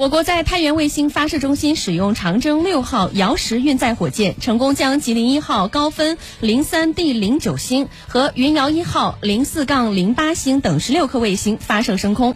我国在太原卫星发射中心使用长征六号遥十运载火箭成功将吉林一号高分零三 d 零九星和云遥一号零四杠零八星等十六颗卫星发射升空。